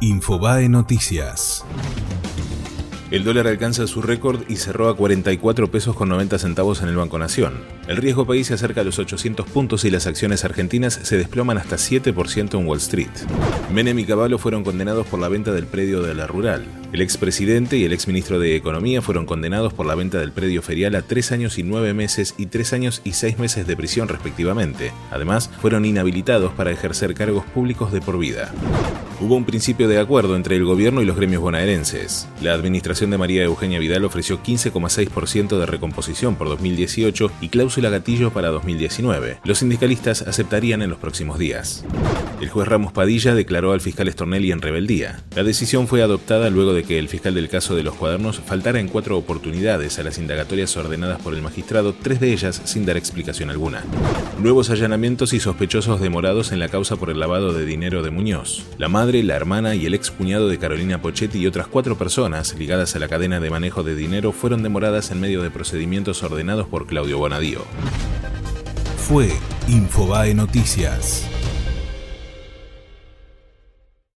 Infobae Noticias. El dólar alcanza su récord y cerró a 44 pesos con 90 centavos en el Banco Nación. El riesgo país se acerca a los 800 puntos y las acciones argentinas se desploman hasta 7% en Wall Street. Menem y Caballo fueron condenados por la venta del predio de la Rural. El expresidente y el exministro de Economía fueron condenados por la venta del predio ferial a tres años y nueve meses y tres años y seis meses de prisión respectivamente. Además, fueron inhabilitados para ejercer cargos públicos de por vida hubo un principio de acuerdo entre el gobierno y los gremios bonaerenses. La administración de María Eugenia Vidal ofreció 15,6% de recomposición por 2018 y cláusula gatillo para 2019. Los sindicalistas aceptarían en los próximos días. El juez Ramos Padilla declaró al fiscal Stornelli en rebeldía. La decisión fue adoptada luego de que el fiscal del caso de los cuadernos faltara en cuatro oportunidades a las indagatorias ordenadas por el magistrado, tres de ellas sin dar explicación alguna. Nuevos allanamientos y sospechosos demorados en la causa por el lavado de dinero de Muñoz. La madre, la hermana y el ex cuñado de Carolina Pochetti y otras cuatro personas ligadas a la cadena de manejo de dinero fueron demoradas en medio de procedimientos ordenados por Claudio Bonadío. Fue Infobae Noticias.